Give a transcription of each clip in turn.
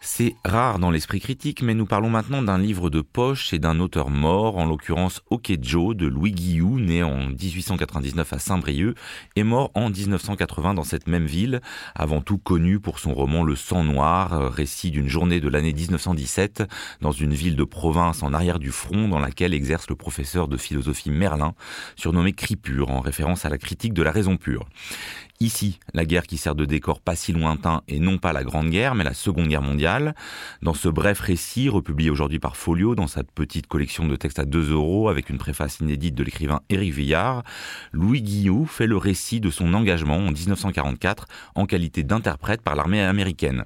C'est rare dans l'esprit critique, mais nous parlons maintenant d'un livre de poche et d'un auteur mort, en l'occurrence Okejo de Louis Guillou, né en 1899 à Saint-Brieuc et mort en 1980 dans cette même ville, avant tout connu pour son roman Le sang noir, récit d'une journée de l'année 1917 dans une ville de province en arrière du front dans laquelle exerce le professeur de philosophie Merlin, surnommé Cripure en référence à la critique de la raison pure. Ici, la guerre qui sert de décor pas si lointain et non pas la Grande Guerre, mais la Seconde Guerre mondiale. Dans ce bref récit, republié aujourd'hui par Folio, dans sa petite collection de textes à 2 euros, avec une préface inédite de l'écrivain Éric Villard, Louis Guillot fait le récit de son engagement en 1944 en qualité d'interprète par l'armée américaine.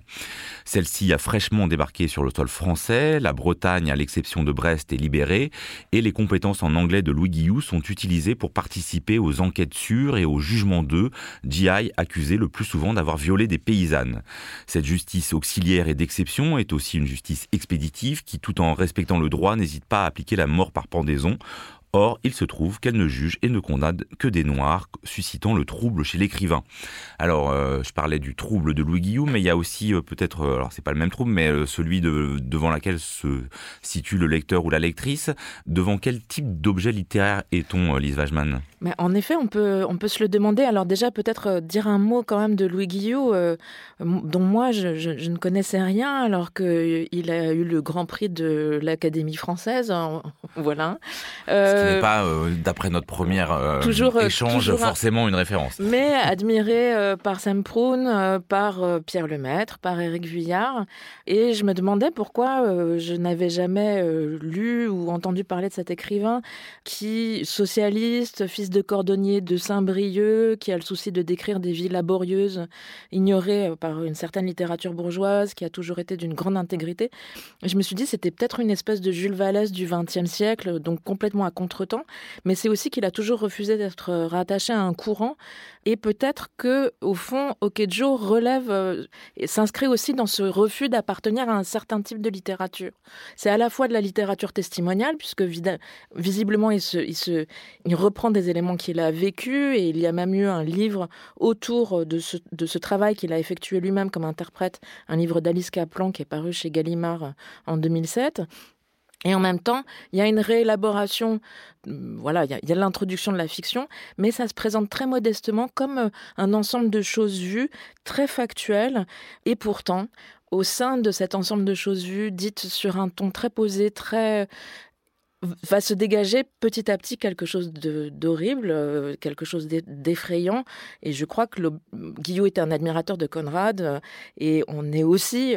Celle-ci a fraîchement débarqué sur le sol français, la Bretagne, à l'exception de Brest, est libérée, et les compétences en anglais de Louis Guillou sont utilisées pour participer aux enquêtes sûres et au jugement d'eux, accusé le plus souvent d'avoir violé des paysannes. Cette justice auxiliaire et d'exception est aussi une justice expéditive qui, tout en respectant le droit, n'hésite pas à appliquer la mort par pendaison Or, il se trouve qu'elle ne juge et ne condamne que des Noirs, suscitant le trouble chez l'écrivain. Alors, euh, je parlais du trouble de Louis Guillaume, mais il y a aussi euh, peut-être, euh, alors c'est pas le même trouble, mais celui de, devant laquelle se situe le lecteur ou la lectrice. Devant quel type d'objet littéraire est-on, Lise Wajman En effet, on peut, on peut se le demander. Alors déjà, peut-être dire un mot quand même de Louis Guillaume, dont moi, je, je, ne connaissais rien, alors qu'il a eu le Grand Prix de l'Académie française. voilà n'est pas, euh, d'après notre première euh, toujours, euh, échange, forcément une référence. Mais admiré par Sam Proun, par Pierre Lemaître, par Éric Vuillard. Et je me demandais pourquoi je n'avais jamais lu ou entendu parler de cet écrivain qui, socialiste, fils de cordonnier de Saint-Brieuc, qui a le souci de décrire des vies laborieuses, ignorées par une certaine littérature bourgeoise, qui a toujours été d'une grande intégrité. Je me suis dit, c'était peut-être une espèce de Jules Vallès du XXe siècle, donc complètement à contre temps mais c'est aussi qu'il a toujours refusé d'être rattaché à un courant. Et peut-être que, au fond, Okejo relève euh, et s'inscrit aussi dans ce refus d'appartenir à un certain type de littérature. C'est à la fois de la littérature testimoniale, puisque visiblement il, se, il, reprend des éléments qu'il a vécu, et il y a même eu un livre autour de ce, de ce travail qu'il a effectué lui-même comme interprète, un livre d'Alice Kaplan qui est paru chez Gallimard en 2007. Et en même temps, il y a une réélaboration, euh, voilà, il y a, l'introduction de la fiction, mais ça se présente très modestement comme euh, un ensemble de choses vues, très factuelles, et pourtant, au sein de cet ensemble de choses vues, dites sur un ton très posé, très va se dégager petit à petit quelque chose d'horrible, euh, quelque chose d'effrayant. Et je crois que le, Guillaume est un admirateur de Conrad. et on est aussi,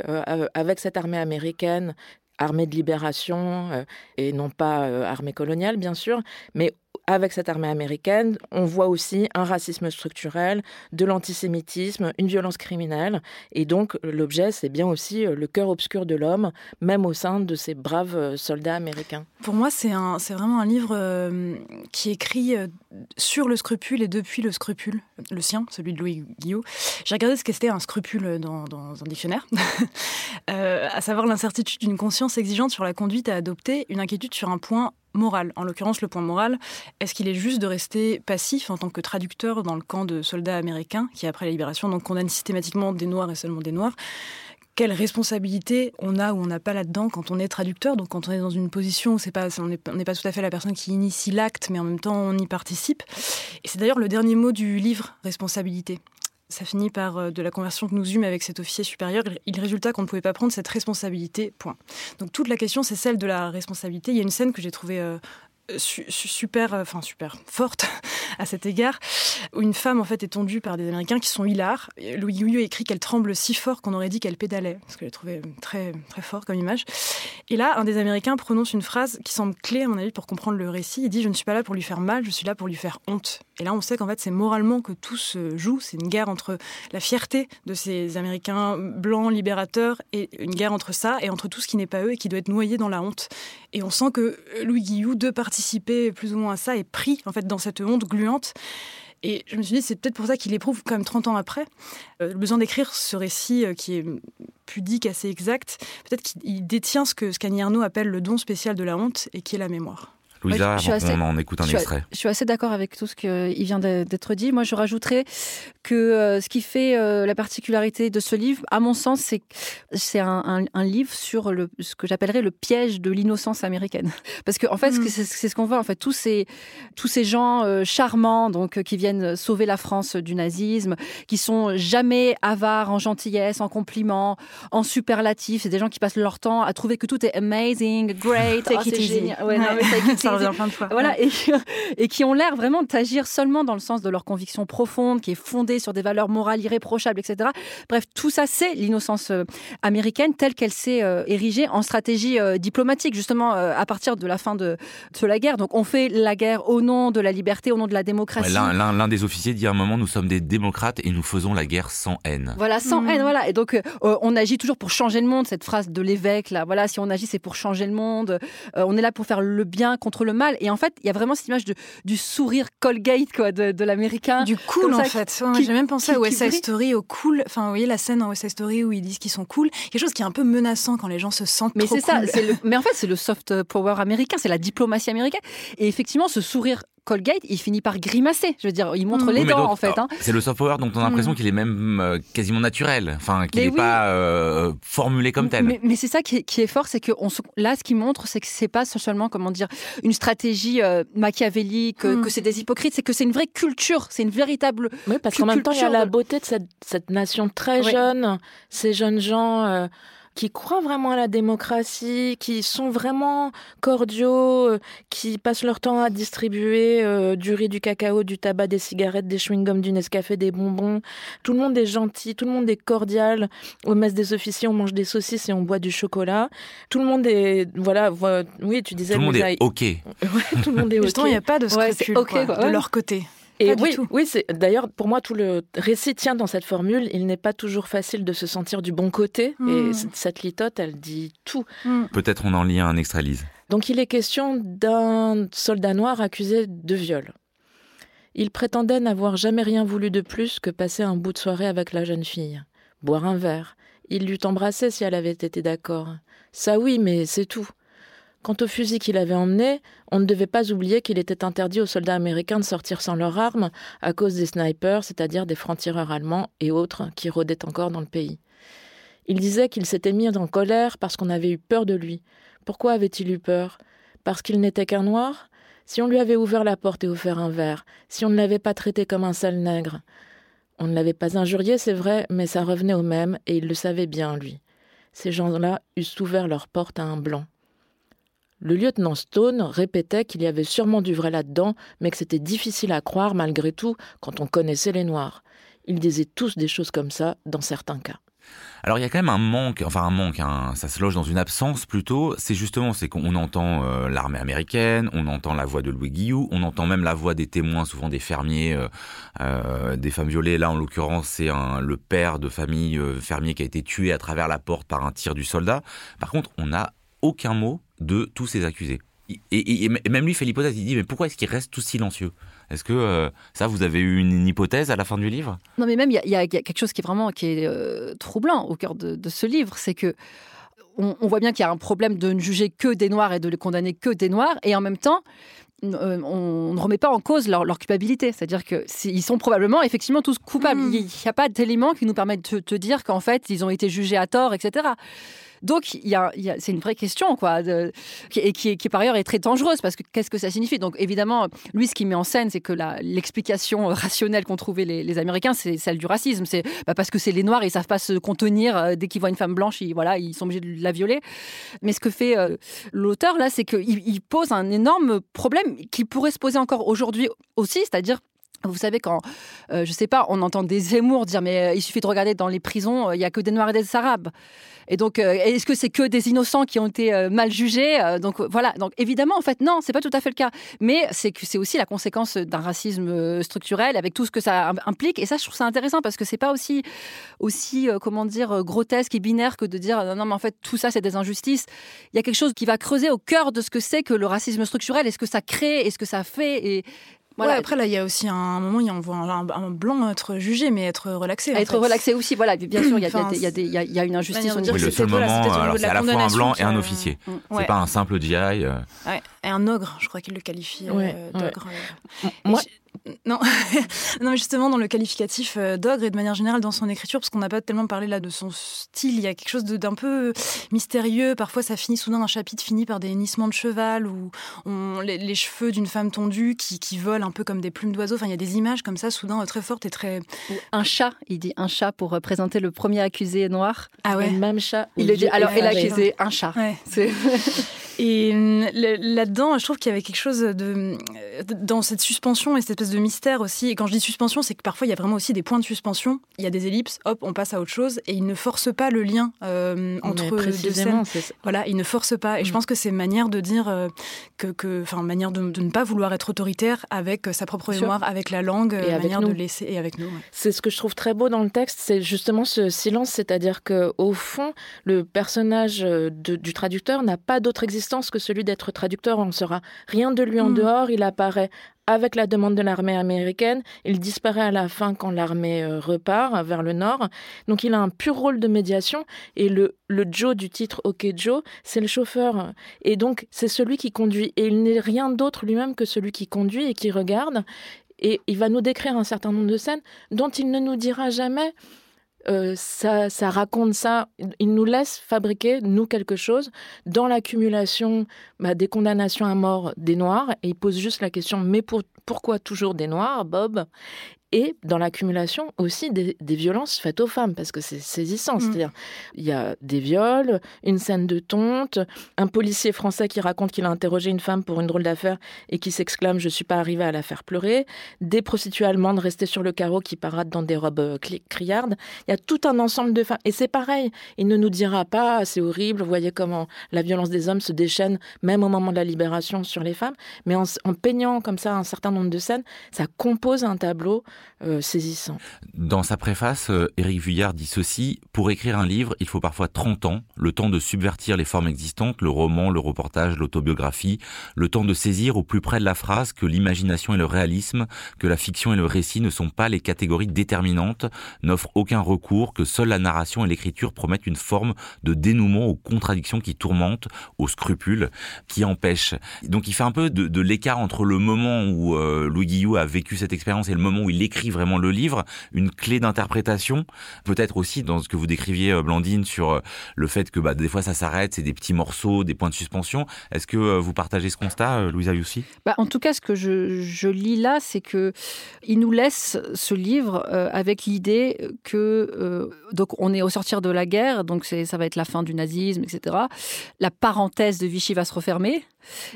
avec cette armée américaine armée de libération euh, et non pas euh, armée coloniale, bien sûr, mais avec cette armée américaine, on voit aussi un racisme structurel, de l'antisémitisme, une violence criminelle. Et donc, l'objet, c'est bien aussi euh, le cœur obscur de l'homme, même au sein de ces braves euh, soldats américains. Pour moi, c'est vraiment un livre euh, qui écrit sur le scrupule et depuis le scrupule, le sien, celui de Louis Guillot. J'ai regardé ce qu'était un scrupule dans, dans un dictionnaire, à savoir l'incertitude d'une conscience exigeante sur la conduite à adopter, une inquiétude sur un point moral. En l'occurrence, le point moral, est-ce qu'il est juste de rester passif en tant que traducteur dans le camp de soldats américains qui, après la libération, donc condamne systématiquement des Noirs et seulement des Noirs? Quelle responsabilité on a ou on n'a pas là-dedans quand on est traducteur, donc quand on est dans une position où pas, on n'est pas tout à fait la personne qui initie l'acte, mais en même temps on y participe. Et c'est d'ailleurs le dernier mot du livre, responsabilité ça finit par euh, de la conversion que nous eûmes avec cet officier supérieur. Il résulta qu'on ne pouvait pas prendre cette responsabilité, point. Donc toute la question, c'est celle de la responsabilité. Il y a une scène que j'ai trouvée euh, super, euh, enfin super forte à cet égard, où une femme en fait est tondue par des Américains qui sont hilars. Louis Guillaume écrit qu'elle tremble si fort qu'on aurait dit qu'elle pédalait, parce que je trouvé très très fort comme image. Et là, un des Américains prononce une phrase qui semble clé à mon avis pour comprendre le récit. Il dit "Je ne suis pas là pour lui faire mal, je suis là pour lui faire honte." Et là, on sait qu'en fait, c'est moralement que tout se joue. C'est une guerre entre la fierté de ces Américains blancs libérateurs et une guerre entre ça et entre tout ce qui n'est pas eux et qui doit être noyé dans la honte. Et on sent que Louis Guillou, de participer plus ou moins à ça, est pris en fait dans cette honte Et je me suis dit, c'est peut-être pour ça qu'il éprouve, quand même 30 ans après, euh, le besoin d'écrire ce récit euh, qui est pudique, assez exact. Peut-être qu'il détient ce que ce qu'Annie Arnaud appelle le don spécial de la honte et qui est la mémoire. Louisa, je suis avant assez- qu'on en écoute un je suis, extrait. je suis assez d'accord avec tout ce qui vient d'être dit. Moi, je rajouterais que euh, ce qui fait euh, la particularité de ce livre, à mon sens, c'est c'est un, un- un livre sur le, ce que j'appellerais le piège de l'innocence américaine. Parce que en fait, ce que Mm. c'est ce qu'on voit. En fait, tous ces tous ces gens euh, charmants, donc qui viennent sauver la France du nazisme, qui sont jamais avares en gentillesse, en compliments, en superlatifs. C'est des gens qui passent leur temps à trouver que tout est amazing, great, Take oh, it c'est easy. génial. Ouais, non, Ouais. mais revient plein de fois. Voilà, et, et qui ont l'air vraiment d'agir seulement dans le sens de leur conviction profonde, qui est fondée sur des valeurs morales irréprochables, etc. Bref, tout ça, c'est l'innocence euh, américaine telle qu'elle s'est euh, érigée en stratégie euh, diplomatique, justement, euh, à partir de la fin de, de la guerre. Donc, on fait la guerre au nom de la liberté, au nom de la démocratie. L'un des officiers dit à un moment nous sommes des démocrates et nous faisons la guerre sans haine. Voilà, sans Mhm. haine, voilà. Et donc, euh, euh, on agit toujours pour changer le monde, cette phrase de l'évêque, là. Voilà, si on agit, c'est pour changer le monde. Euh, on est là pour faire le bien contre le mal. Et en fait, il y a vraiment cette image de, du sourire Colgate, quoi, de, de l'américain. Du cool en ça, fait. Ouais, J'ai même pensé qui- à West Side. Story, au cool. Enfin, vous voyez la scène dans West Side Story où ils disent qu'ils sont cool. Quelque chose qui est un peu menaçant quand les gens se sentent Mais trop c'est ça, cool. le- mais en fait, c'est le soft power américain, c'est la diplomatie américaine. Et effectivement, ce sourire Colgate, il finit par grimacer. Je veux dire, il montre les Oui, dents, donc, en fait. hein. C'est le soft power dont on a l'impression Mm. qu'il est même euh, quasiment naturel, enfin qu'il n'est oui. pas euh, formulé comme tel. Mais, mais c'est ça qui est, qui est fort, c'est que on se- là, ce qui montre, c'est que c'est pas seulement, comment dire, une stratégie euh, machiavélique, euh, Mm. que c'est des hypocrites, c'est que c'est une vraie culture, c'est une véritable. Oui, parce qu'en même temps, il y a la beauté de cette, cette nation très Oui. jeune, ces jeunes gens euh, qui croient vraiment à la démocratie, qui sont vraiment cordiaux, euh, qui passent leur temps à distribuer euh, du riz, du cacao, du tabac, des cigarettes, des chewing-gums, du Nescafé, des bonbons. Tout le monde est gentil, tout le monde est cordial. Au mess des officiers, on mange des saucisses et on boit du chocolat. Tout le monde est, voilà, vo- oui, tu disais. Tout le monde est OK. Ouais, tout le monde est Justement, ok. il n'y a pas de Ouais, c'est scrupule ok, quoi, quoi. de leur côté. Et Pas du oui, tout. oui, c'est d'ailleurs pour moi tout le récit tient dans cette formule. Il n'est pas toujours facile de se sentir du bon côté. Et c- cette litote, elle dit tout. Peut-être on en lit un extrait, Lise. Donc il est question d'un soldat noir accusé de viol. Il prétendait n'avoir jamais rien voulu de plus que passer un bout de soirée avec la jeune fille, boire un verre. Il l'eût embrassée si elle avait été d'accord. Ça oui, mais c'est tout. Quant au fusil qu'il avait emmené, on ne devait pas oublier qu'il était interdit aux soldats américains de sortir sans leurs armes à cause des snipers, c'est-à-dire des francs-tireurs allemands et autres qui rôdaient encore dans le pays. Il disait qu'il s'était mis en colère parce qu'on avait eu peur de lui. Pourquoi avait-il eu peur? Parce qu'il n'était qu'un noir? Si on lui avait ouvert la porte et offert un verre, si on ne l'avait pas traité comme un sale nègre? On ne l'avait pas injurié, c'est vrai, mais ça revenait au même, et il le savait bien, lui. Ces gens-là eussent ouvert leur porte à un blanc. Le lieutenant Stone répétait qu'il y avait sûrement du vrai là-dedans, mais que c'était difficile à croire malgré tout quand on connaissait les Noirs. Ils disaient tous des choses comme ça dans certains cas. Alors il y a quand même un manque, enfin un manque, hein, ça se loge dans une absence plutôt. C'est justement, c'est qu'on entend euh, l'armée américaine, on entend la voix de Louis Guillou, on entend même la voix des témoins, souvent des fermiers, euh, euh, des femmes violées. Là en l'occurrence, c'est le père de famille fermier qui a été tué à travers la porte par un tir du soldat. Par contre, on n'a aucun mot de tous ces accusés. Et, et- et même lui fait l'hypothèse, il dit mais pourquoi est-ce qu'ils restent tous silencieux? Est-ce que euh, ça, vous avez eu une, une hypothèse à la fin du livre? Non, mais même, il y, a- il y a quelque chose qui est vraiment qui est, euh, troublant au cœur de, de ce livre, c'est que on, on voit bien qu'il y a un problème de ne juger que des Noirs et de les condamner que des Noirs, et en même temps, euh, on ne remet pas en cause leur, leur culpabilité. C'est-à-dire qu'ils sont probablement effectivement tous coupables. Mm. Il n'y a pas d'éléments qui nous permettent de te dire qu'en fait, ils ont été jugés à tort, etc. Donc, c'est une vraie question, quoi, et qui, par ailleurs est très dangereuse parce que qu'est-ce que ça signifie? Donc, évidemment, lui, ce qu'il met en scène, c'est que l'explication rationnelle qu'ont trouvé les, Américains, c'est celle du racisme. C'est bah, parce que c'est les Noirs, ils savent pas se contenir euh, dès qu'ils voient une femme blanche, ils, sont obligés de la violer. Mais ce que fait euh, l'auteur là, c'est qu'il il pose un énorme problème qui pourrait se poser encore aujourd'hui aussi, c'est-à-dire vous savez, quand, euh, je sais pas, on entend des Zemmour dire, mais euh, il suffit de regarder dans les prisons, euh, il y a que des Noirs et des Arabes. Et donc, euh, est-ce que c'est que des innocents qui ont été euh, mal jugés Euh, Donc euh, voilà. Donc évidemment, en fait, non, c'est pas tout à fait le cas. Mais c'est aussi la conséquence d'un racisme euh, structurel avec tout ce que ça im- implique. Et ça, je trouve ça intéressant parce que c'est pas aussi, aussi euh, comment dire, euh, grotesque et binaire que de dire euh, non, mais en fait, tout ça, c'est des injustices. Il y a quelque chose qui va creuser au cœur de ce que c'est que le racisme structurel et ce que ça crée? Et ce que ça fait? Et Voilà. après, là, il y a aussi un moment, on voit un, blanc être jugé, mais être relaxé. Être relaxé aussi, voilà. Bien sûr, il y, y, a une injustice. Oui, le seul moment, c'est à la fois un blanc et un officier. C'est pas un simple GI. Ouais. Et un ogre, je crois qu'il le qualifie d'ogre. Moi, non, non, mais justement dans le qualificatif euh, d'ogre et de manière générale dans son écriture, parce qu'on n'a pas tellement parlé là de son style, il y a quelque chose d'un peu mystérieux. Parfois, ça finit soudain un chapitre fini par des hennissements de cheval ou on, les, cheveux d'une femme tondue qui, qui, volent un peu comme des plumes d'oiseaux. Enfin, il y a des images comme ça, soudain très fortes et très. un chat, il dit un chat pour présenter le premier accusé noir. Ah ouais. Le même chat. Il le dit. Alors, et l'accusé, un chat. Ouais. Et hum, là-dedans, je trouve qu'il y avait quelque chose de dans cette suspension et cette espèce de mystère aussi. Et quand je dis suspension, c'est que parfois il y a vraiment aussi des points de suspension. Il y a des ellipses, hop, on passe à autre chose, et il ne force pas le lien euh, entre deux scènes. Voilà, il ne force pas. Et je mm. pense que c'est une manière de dire euh, que, enfin, manière de, ne pas vouloir être autoritaire avec sa propre mémoire, avec la langue, et euh, manière de laisser et avec nous. C'est ce que je trouve très beau dans le texte, c'est justement ce silence, c'est-à-dire que au fond, le personnage du traducteur n'a pas d'autre existence que celui d'être traducteur. On ne saura rien de lui en mm. dehors. Il apparaît avec la demande de l'armée américaine. Il disparaît à la fin quand l'armée euh, repart vers le nord. Donc il a un pur rôle de médiation. Et le, le Joe du titre OK Joe, c'est le chauffeur. Et donc c'est celui qui conduit. Et il n'est rien d'autre lui-même que celui qui conduit et qui regarde. Et il va nous décrire un certain nombre de scènes dont il ne nous dira jamais euh, ça, raconte ça. Il nous laisse fabriquer, nous, quelque chose dans l'accumulation bah, des condamnations à mort des Noirs. Et il pose juste la question, mais pourquoi toujours des Noirs, Bob? Et dans l'accumulation aussi des, violences faites aux femmes, parce que c'est saisissant. Mm. C'est-à-dire, il y a des viols, une scène de tonte, un policier français qui raconte qu'il a interrogé une femme pour une drôle d'affaire et qui s'exclame Je suis pas arrivé à la faire pleurer, des prostituées allemandes restées sur le carreau qui paradent dans des robes euh, criardes. Il y a tout un ensemble de femmes. Et c'est pareil, il ne nous dira pas C'est horrible, vous voyez comment la violence des hommes se déchaîne, même au moment de la libération sur les femmes. Mais en, en peignant comme ça un certain nombre de scènes, ça compose un tableau euh, saisissant. Dans sa préface, euh, Éric Vuillard dit ceci Pour écrire un livre, il faut parfois 30 ans, le temps de subvertir les formes existantes, le roman, le reportage, l'autobiographie, le temps de saisir au plus près de la phrase que l'imagination et le réalisme, que la fiction et le récit ne sont pas les catégories déterminantes, n'offrent aucun recours, que seule la narration et l'écriture promettent une forme de dénouement aux contradictions qui tourmentent, aux scrupules qui empêchent. Donc il fait un peu de, l'écart entre le moment où euh, Louis Guillou a vécu cette expérience et le moment où il écrit vraiment le livre, une clé d'interprétation, peut-être aussi dans ce que vous décriviez, euh, Blandine, sur euh, le fait que bah, des fois ça s'arrête, c'est des petits morceaux, des points de suspension. Est-ce que euh, vous partagez ce constat, Louisa Youssi bah, En tout cas, ce que je, lis là, c'est que il nous laisse ce livre avec l'idée que donc on est au sortir de la guerre, donc ça va être la fin du nazisme, etc. La parenthèse de Vichy va se refermer.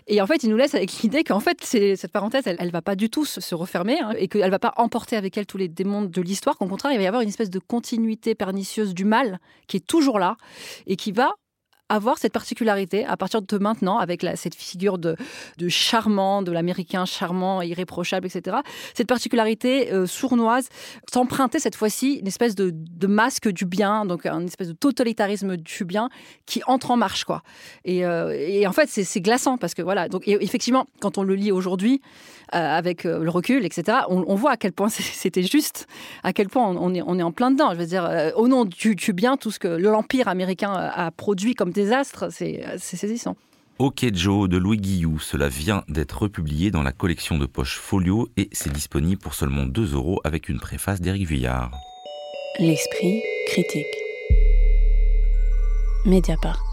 Et en fait, il nous laisse avec l'idée qu'en fait, cette parenthèse, elle, ne va pas du tout se, refermer hein, et qu'elle va pas emporter avec elle tous les démons de l'histoire. Qu'au contraire, il va y avoir une espèce de continuité pernicieuse du mal qui est toujours là et qui va avoir cette particularité à partir de maintenant, avec cette figure de, charmant, de l'américain charmant, irréprochable, etc. Cette particularité euh, sournoise s'emprunter cette fois-ci une espèce de, masque du bien, donc un espèce de totalitarisme du bien qui entre en marche, quoi. Et, euh, en fait, c'est glaçant parce que voilà. Donc effectivement, quand on le lit aujourd'hui, euh, avec le recul, etc., on, voit à quel point c'était juste, à quel point on, est, on est en plein dedans. Je veux dire, au nom du, du bien, tout ce que l'empire américain a produit comme désastre, c'est saisissant. Ok Joe de Louis Guillou, cela vient d'être republié dans la collection de poche Folio et c'est disponible pour seulement 2 euros avec une préface d'Éric Vuillard. L'esprit critique. Mediapart.